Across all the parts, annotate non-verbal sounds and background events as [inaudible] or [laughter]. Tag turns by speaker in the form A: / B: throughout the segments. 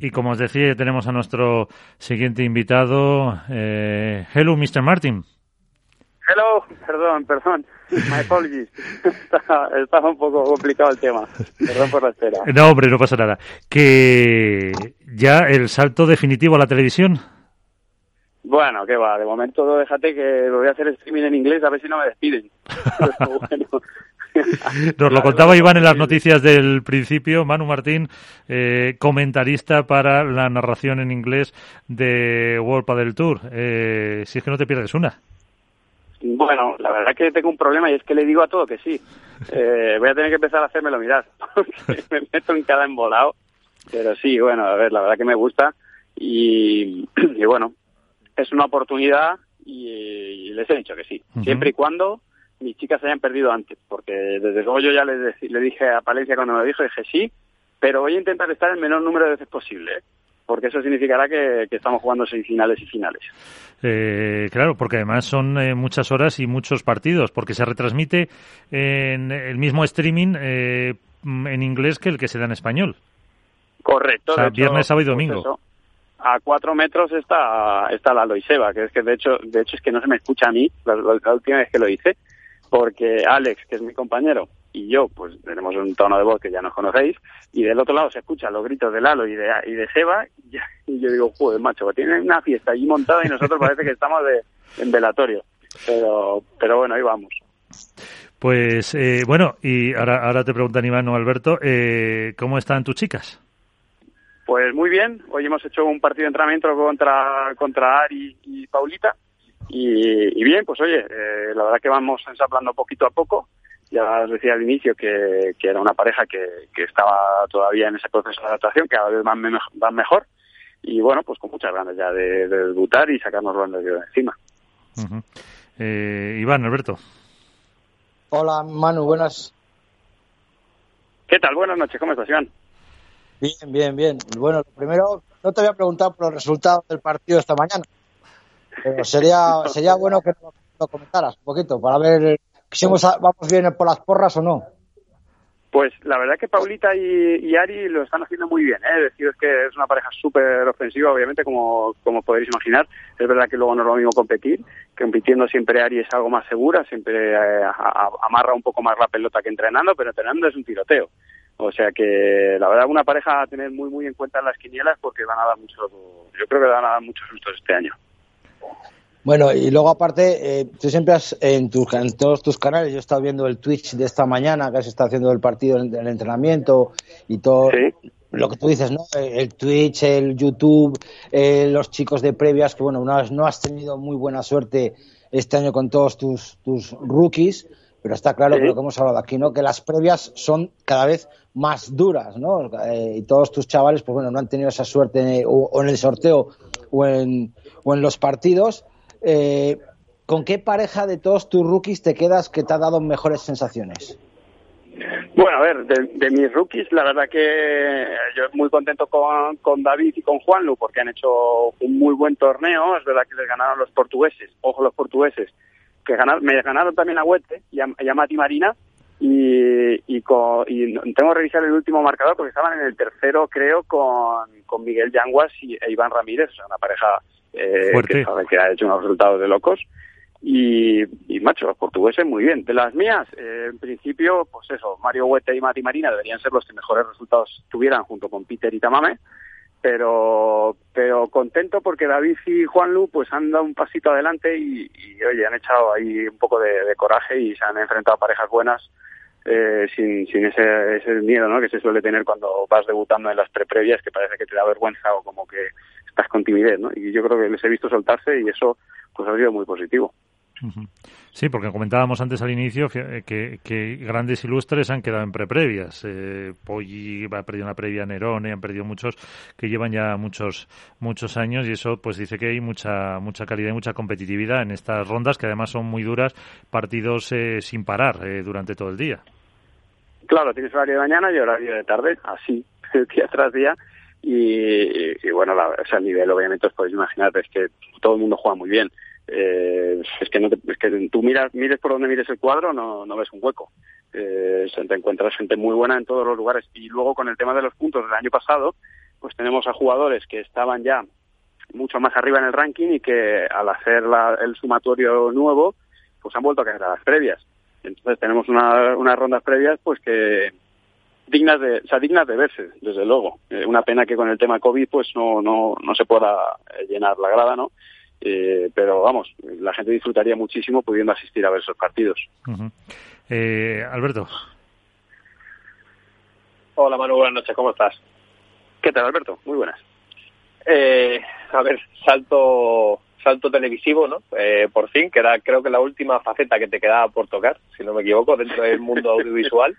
A: Y como os decía, tenemos a nuestro siguiente invitado. Eh, hello, Mr. Martin.
B: Hello, perdón, perdón. My apologies. [laughs] Estaba un poco complicado el tema. Perdón por la espera.
A: No, hombre, no pasa nada. Que ya el salto definitivo a la televisión.
B: Bueno, qué va. De momento déjate que voy a hacer streaming en inglés a ver si no me despiden. [laughs] [laughs] bueno,
A: Nos lo contaba Iván en las noticias del principio, Manu Martín, eh, comentarista para la narración en inglés de World Padel Tour. Eh, si es que no te pierdes una.
B: Bueno, la verdad que tengo un problema y es que le digo a todo que sí. [laughs] Eh, voy a tener que empezar a hacérmelo mirar, [laughs] porque me meto en cada embolado. Pero sí, bueno, a ver, la verdad que me gusta y, [clears throat] y bueno, es una oportunidad y, y, les he dicho que sí, siempre y cuando mis chicas se hayan perdido antes, porque desde luego yo ya le, le dije a Palencia cuando me lo dijo, dije sí, pero voy a intentar estar el menor número de veces posible, ¿eh? porque eso significará que, que estamos jugando semifinales y finales.
A: Eh, claro, porque además son eh, muchas horas y muchos partidos, porque se retransmite en el mismo streaming eh, en inglés que el que se da en español.
B: Correcto.
A: O sea,
B: de hecho,
A: viernes, sábado y
B: pues
A: domingo.
B: eso, a cuatro metros está, está la Loiseba, que es que de hecho, de hecho es que no se me escucha a mí la- la última vez que lo hice, porque Alex, que es mi compañero, y yo, pues tenemos un tono de voz que ya nos conocéis, y del otro lado se escuchan los gritos de Lalo y de, y de Seba, y, yo digo, joder, macho, tienen una fiesta allí montada y nosotros parece que estamos de, en velatorio. Pero, pero bueno, ahí vamos.
A: Pues eh, bueno, y ahora, ahora te preguntan Iván o Alberto, eh, ¿cómo están tus chicas?
B: Pues muy bien, hoy hemos hecho un partido de entrenamiento contra, contra Ari y Paulita. Y, y bien, pues oye, eh, la verdad que vamos ensablando poquito a poco. Ya os decía al inicio que, que era una pareja que, que estaba todavía en ese proceso de adaptación, que cada vez van, me- van mejor. Y bueno, pues con muchas ganas ya de, de debutar y sacarnos los nervios de encima.
A: Eh, Iván, Alberto.
C: Hola, Manu, buenas.
B: ¿Qué tal? Buenas noches, ¿cómo estás, Iván?
C: Bien, bien, bien. Bueno, lo primero, no te había preguntado por los resultados del partido esta mañana, sería, sería bueno que lo, comentaras un poquito para ver si hemos- vamos bien por las porras o no.
B: Pues la verdad que Paulita y, Ari lo están haciendo muy bien. ¿eh? Deciros que es una pareja súper ofensiva, obviamente, como, como podéis imaginar. Es verdad que luego no es lo mismo competir. Compitiendo siempre Ari es algo más segura, siempre eh, a- amarra un poco más la pelota que entrenando, pero entrenando es un tiroteo. O sea que la verdad una pareja a tener muy muy en cuenta en las quinielas porque van a dar mucho, yo creo que van a dar muchos sustos este año.
C: Bueno, y luego aparte, eh, tú siempre has, en, tus, en todos tus canales, yo he estado viendo el Twitch de esta mañana, que has estado haciendo el partido, el, el entrenamiento y todo.
B: Sí.
C: Lo que tú dices, ¿no? El Twitch, el YouTube, eh, los chicos de previas, que bueno, no has, no has tenido muy buena suerte este año con todos tus, tus rookies, pero está claro
B: Sí.
C: que lo que hemos hablado aquí, ¿no? Que las previas son cada vez más duras, ¿no? Eh, y todos tus chavales, pues bueno, no han tenido esa suerte o, o en el sorteo o en, o en los partidos. Eh, ¿Con qué pareja de todos tus rookies te quedas que te ha dado mejores sensaciones?
B: Bueno, a ver, de, mis rookies, la verdad que yo muy contento con, con David y con Juanlu porque han hecho un muy buen torneo. Es verdad que les ganaron los portugueses, ojo los portugueses, que ganaron, me ganaron también a Huete y a, y a Mati Marina. Y, y, con- y tengo que revisar el último marcador porque estaban en el tercero, creo, con, con Miguel Yanguas y, e Iván Ramírez, una pareja eh, que, ha hecho unos resultados de locos. Y, y macho, los portugueses muy bien. De las mías, eh, en principio, pues eso, Mario Huete y Mati Marina deberían ser los que mejores resultados tuvieran junto con Peter y Tamame. Pero, pero contento porque David y Juanlu pues han dado un pasito adelante y, y, oye, han echado ahí un poco de, de coraje y se han enfrentado a parejas buenas eh, sin, sin ese, ese miedo ¿no? que se suele tener cuando vas debutando en las pre-previas que parece que te da vergüenza o como que estás con timidez, ¿no? Y yo creo que les he visto soltarse y eso pues ha sido muy positivo.
A: Sí, porque comentábamos antes al inicio fí- que, que grandes ilustres han quedado en preprevias. Eh, Poggi ha perdido una previa, Nerone, han perdido muchos que llevan ya muchos muchos años y eso pues dice que hay mucha mucha calidad y mucha competitividad en estas rondas que además son muy duras, partidos eh, sin parar eh, durante todo el día.
B: Claro, tienes horario de mañana y horario de tarde, así, [laughs] día tras día. Y, y bueno, la, o sea, el nivel, obviamente, os podéis imaginar, es que todo el mundo juega muy bien. Eh, es que no te- es que tú miras, mires por donde mires el cuadro, no, no ves un hueco. Eh, te encuentras gente muy buena en todos los lugares. Y luego con el tema de los puntos del año pasado, pues tenemos a jugadores que estaban ya mucho más arriba en el ranking y que al hacer el sumatorio nuevo, pues han vuelto a caer a las previas. Entonces tenemos unas rondas previas pues que dignas de, o sea, dignas de verse, desde luego. Eh, una pena que con el tema COVID pues no, no, no se pueda eh, llenar la grada, ¿no? Eh, pero vamos, la gente disfrutaría muchísimo pudiendo asistir a ver esos partidos.
A: Alberto.
D: Hola Manu, buenas noches, ¿cómo estás?
B: ¿Qué tal Alberto? Muy buenas.
D: a ver, salto salto televisivo, ¿no? por fin, que era creo que la última faceta que te quedaba por tocar, si no me equivoco, dentro del mundo [laughs] audiovisual.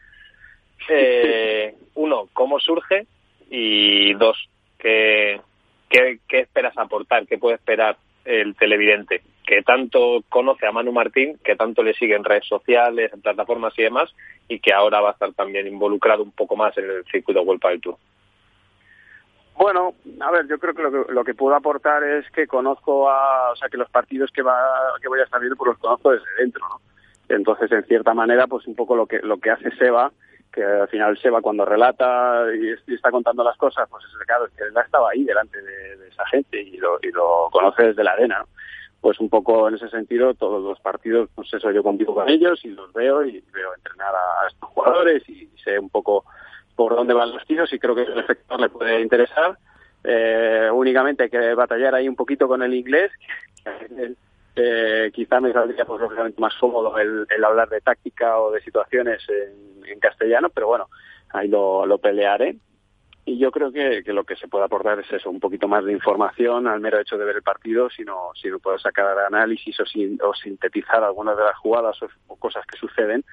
D: Eh, uno, ¿cómo surge? Y dos, ¿qué, qué, esperas aportar? ¿Qué puede esperar el televidente? Que tanto conoce a Manu Martín, que tanto le sigue en redes sociales, en plataformas y demás, y que ahora va a estar también involucrado un poco más en el circuito Vuelta del Tour.
B: Bueno, a ver, yo creo que lo, que lo que puedo aportar es que conozco a, o sea, que los partidos que va que voy a estar viendo, pues los conozco desde dentro, ¿no? Entonces, en cierta manera, pues un poco lo que lo que hace Seba que al final Seba cuando relata y, está contando las cosas, pues es claro, es que él estaba ahí delante de, esa gente y lo, y lo conoce desde la arena. Pues un poco en ese sentido, todos los partidos, pues eso, yo convivo con ellos y los veo y veo entrenar a, estos jugadores y sé un poco por dónde van los tiros y creo que el efecto le puede interesar. Eh, únicamente hay que batallar ahí un poquito con el inglés, eh, quizá me saldría pues lógicamente más cómodo el, hablar de táctica o de situaciones en, castellano, pero bueno, ahí lo, lo pelearé. Y yo creo que, que, lo que se puede aportar es eso, un poquito más de información al mero hecho de ver el partido, sino si no puedo sacar análisis o, o sintetizar algunas de las jugadas o, cosas que suceden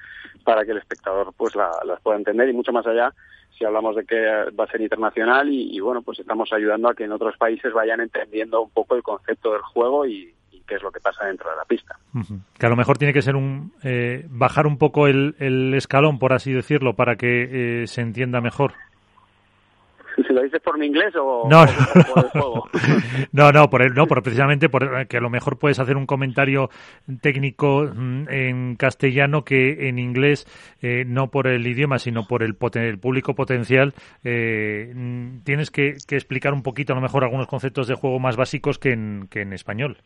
B: para que el espectador pues las pueda entender y mucho más allá si hablamos de que va a ser internacional y bueno pues estamos ayudando a que en otros países vayan entendiendo un poco el concepto del juego y, qué es lo que pasa dentro de la pista.
A: Que a lo mejor tiene que ser un eh, bajar un poco el, escalón, por así decirlo, para que eh, se entienda mejor.
B: Si [laughs] lo dices por mi inglés o,
A: no,
B: por, el juego. [laughs]
A: no, no, por el, no, por precisamente por que a lo mejor puedes hacer un comentario técnico mm, en castellano que en inglés, eh, no por el idioma, sino por el, el público potencial, mm, tienes que, que, explicar un poquito a lo mejor algunos conceptos de juego más básicos que en, que en español.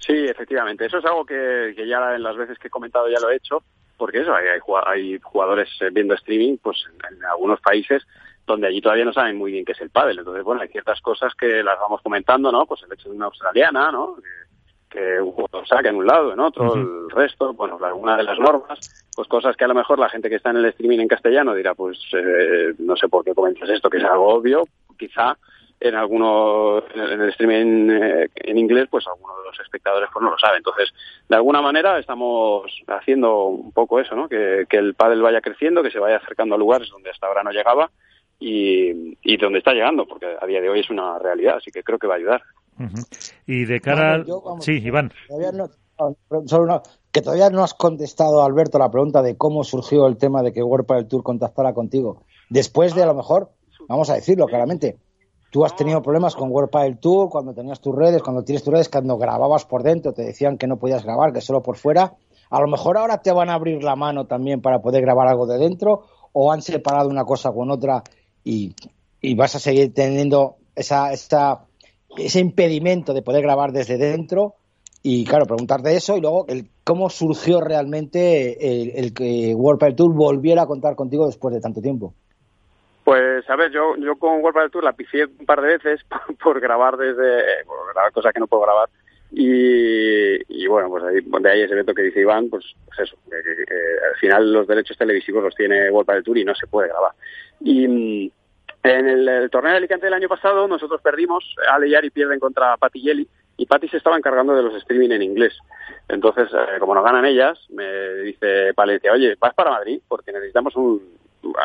B: Sí, efectivamente. Eso es algo que, ya en las veces que he comentado ya lo he hecho, porque eso, hay, hay jugadores eh, viendo streaming pues en, algunos países donde allí todavía no saben muy bien qué es el pádel. Entonces, bueno, hay ciertas cosas que las vamos comentando, ¿no? Pues el hecho de una australiana, ¿no? Que, un jugador saca en un lado, en otro, el resto, bueno, alguna de las normas, pues cosas que a lo mejor la gente que está en el streaming en castellano dirá, pues eh, no sé por qué comentas esto, que es algo obvio, quizá en algunos en el streaming eh, en inglés pues algunos de los espectadores pues no lo saben entonces de alguna manera estamos haciendo un poco eso no que, el pádel vaya creciendo que se vaya acercando a lugares donde hasta ahora no llegaba y, y donde está llegando porque a día de hoy es una realidad así que creo que va a ayudar.
A: Y de cara al... sí Iván.
C: solo que todavía no has contestado Alberto la pregunta de cómo surgió el tema de que World del Tour contactara contigo. Después de a lo mejor vamos a decirlo claramente Tú has tenido problemas con World del Tour cuando tenías tus redes, cuando tienes tus redes, cuando grababas por dentro, te decían que no podías grabar, que solo por fuera. A lo mejor ahora te van a abrir la mano también para poder grabar algo de dentro, o han separado una cosa con otra y, vas a seguir teniendo esa, esa, ese impedimento de poder grabar desde dentro. Y claro, preguntarte eso y luego el, cómo surgió realmente el, que World del Tour volviera a contar contigo después de tanto tiempo.
B: Pues, a ver, yo, yo con World del Tour la pifié un par de veces [laughs] por, grabar desde, por grabar cosas que no puedo grabar. Y, bueno, pues ahí, de ahí ese evento que dice Iván, pues, pues eso, al final los derechos televisivos los tiene World del Tour y no se puede grabar. Y mm, en el, torneo de Alicante del año pasado nosotros perdimos, Ale y Ari pierden contra Patti Yeli y Patti se estaba encargando de los streaming en inglés. Entonces, eh, como no ganan ellas, me dice Palencia, oye, vas para Madrid porque necesitamos un,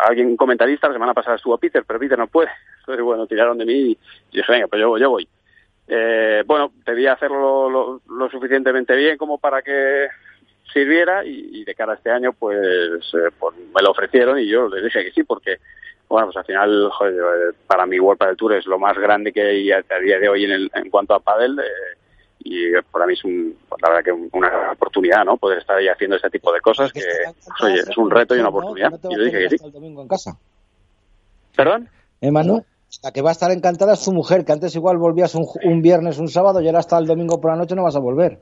B: alguien, comentarista, la semana pasada estuvo Peter, pero Peter no puede. [laughs] Entonces, bueno, tiraron de mí y dije, venga, pues yo, yo voy. Eh, bueno, debía hacerlo lo, suficientemente bien como para que sirviera y, de cara a este año, pues, eh, pues, me lo ofrecieron y yo les dije que sí, porque, bueno, pues al final, joder, para mí World del Tour es lo más grande que hay a, día de hoy en, el, en cuanto a pádel. Eh, y para mí es un, pues, la verdad que una oportunidad, ¿no? Poder estar ahí haciendo este tipo de cosas que, es un reto y una oportunidad. Y yo dije que sí.
C: El domingo en casa.
B: ¿Perdón?
C: ¿Eh, Manu? la que va a estar encantada es su mujer, que antes igual volvías un, un viernes, un sábado y ahora hasta el domingo por la noche no vas a volver.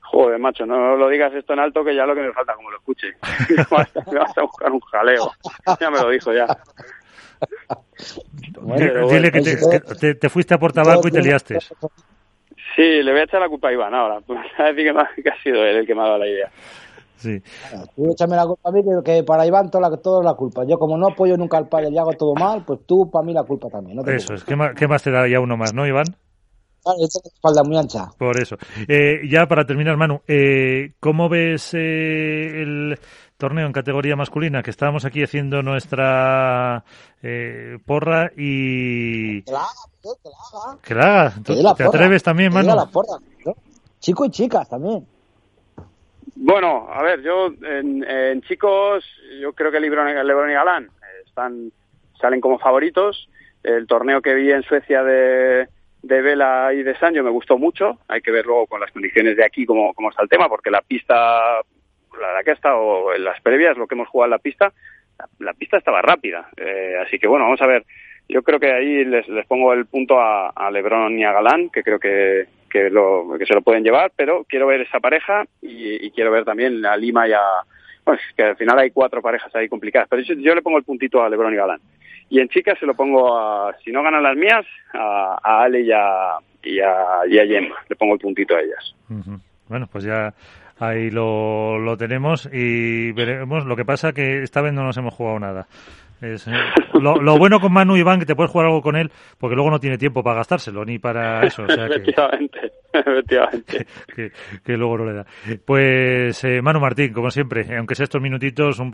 B: Joder, macho, no lo digas esto en alto que ya lo que me falta como lo escuche. [laughs] me vas a buscar un jaleo. Ya me lo dijo ya.
A: Bueno, Dile que, te, que te, te, fuiste a por tabaco y te liaste.
B: Sí, le voy a echar la culpa a Iván ahora. [laughs] Pues a decir que, me, que ha sido él el que me ha dado la idea.
A: Sí.
C: Claro, tú échame la culpa a mí, que, que para Iván toda la, toda la culpa. Yo como no apoyo nunca al padre y hago todo mal, pues tú para mí la culpa también. No te
A: Eso es. ¿Qué más, ¿Qué más te da ya uno más, no, Iván?
C: Claro, esta espalda muy ancha.
A: Por eso. Eh, ya para terminar, Manu, eh, ¿cómo ves eh, el torneo en categoría masculina? Que estábamos aquí haciendo nuestra eh, porra y...
C: Que la haga, que la haga.
A: Que la haga.
C: Que dé la
A: ¿Te
C: porra,
A: atreves también,
C: que
A: Manu?
C: la porra, ¿no? Chico y chicas también.
B: Bueno, a ver, yo en, en chicos, yo creo que Lebron, Lebron y Galán eh, están salen como favoritos. El torneo que vi en Suecia de, de Vela y de Sancho me gustó mucho. Hay que ver luego con las condiciones de aquí cómo, cómo está el tema, porque la pista, la verdad que ha estado en las previas, lo que hemos jugado en la pista, la, la pista estaba rápida. Eh, así que bueno, vamos a ver. Yo creo que ahí les, les pongo el punto a, a Lebron y a Galán, que creo que, que, lo, que se lo pueden llevar, pero quiero ver esa pareja y, quiero ver también a Lima y a... Bueno, es que al final hay cuatro parejas ahí complicadas, pero yo, le pongo el puntito a Lebron y Galán. Y en chicas se lo pongo a, si no ganan las mías, a, a Ale y a, y, a, y Gemma. Le pongo el puntito a ellas.
A: Bueno, pues ya ahí lo, lo tenemos y veremos. Lo que pasa que esta vez no nos hemos jugado nada. Es, eh, lo, lo, bueno con Manu Iván que te puedes jugar algo con él porque luego no tiene tiempo para gastárselo ni para eso. O sea que,
B: efectivamente, [laughs] efectivamente. [laughs]
A: Que, que, que, luego no le da. Pues eh, Manu Martín, como siempre, aunque sea estos minutitos, un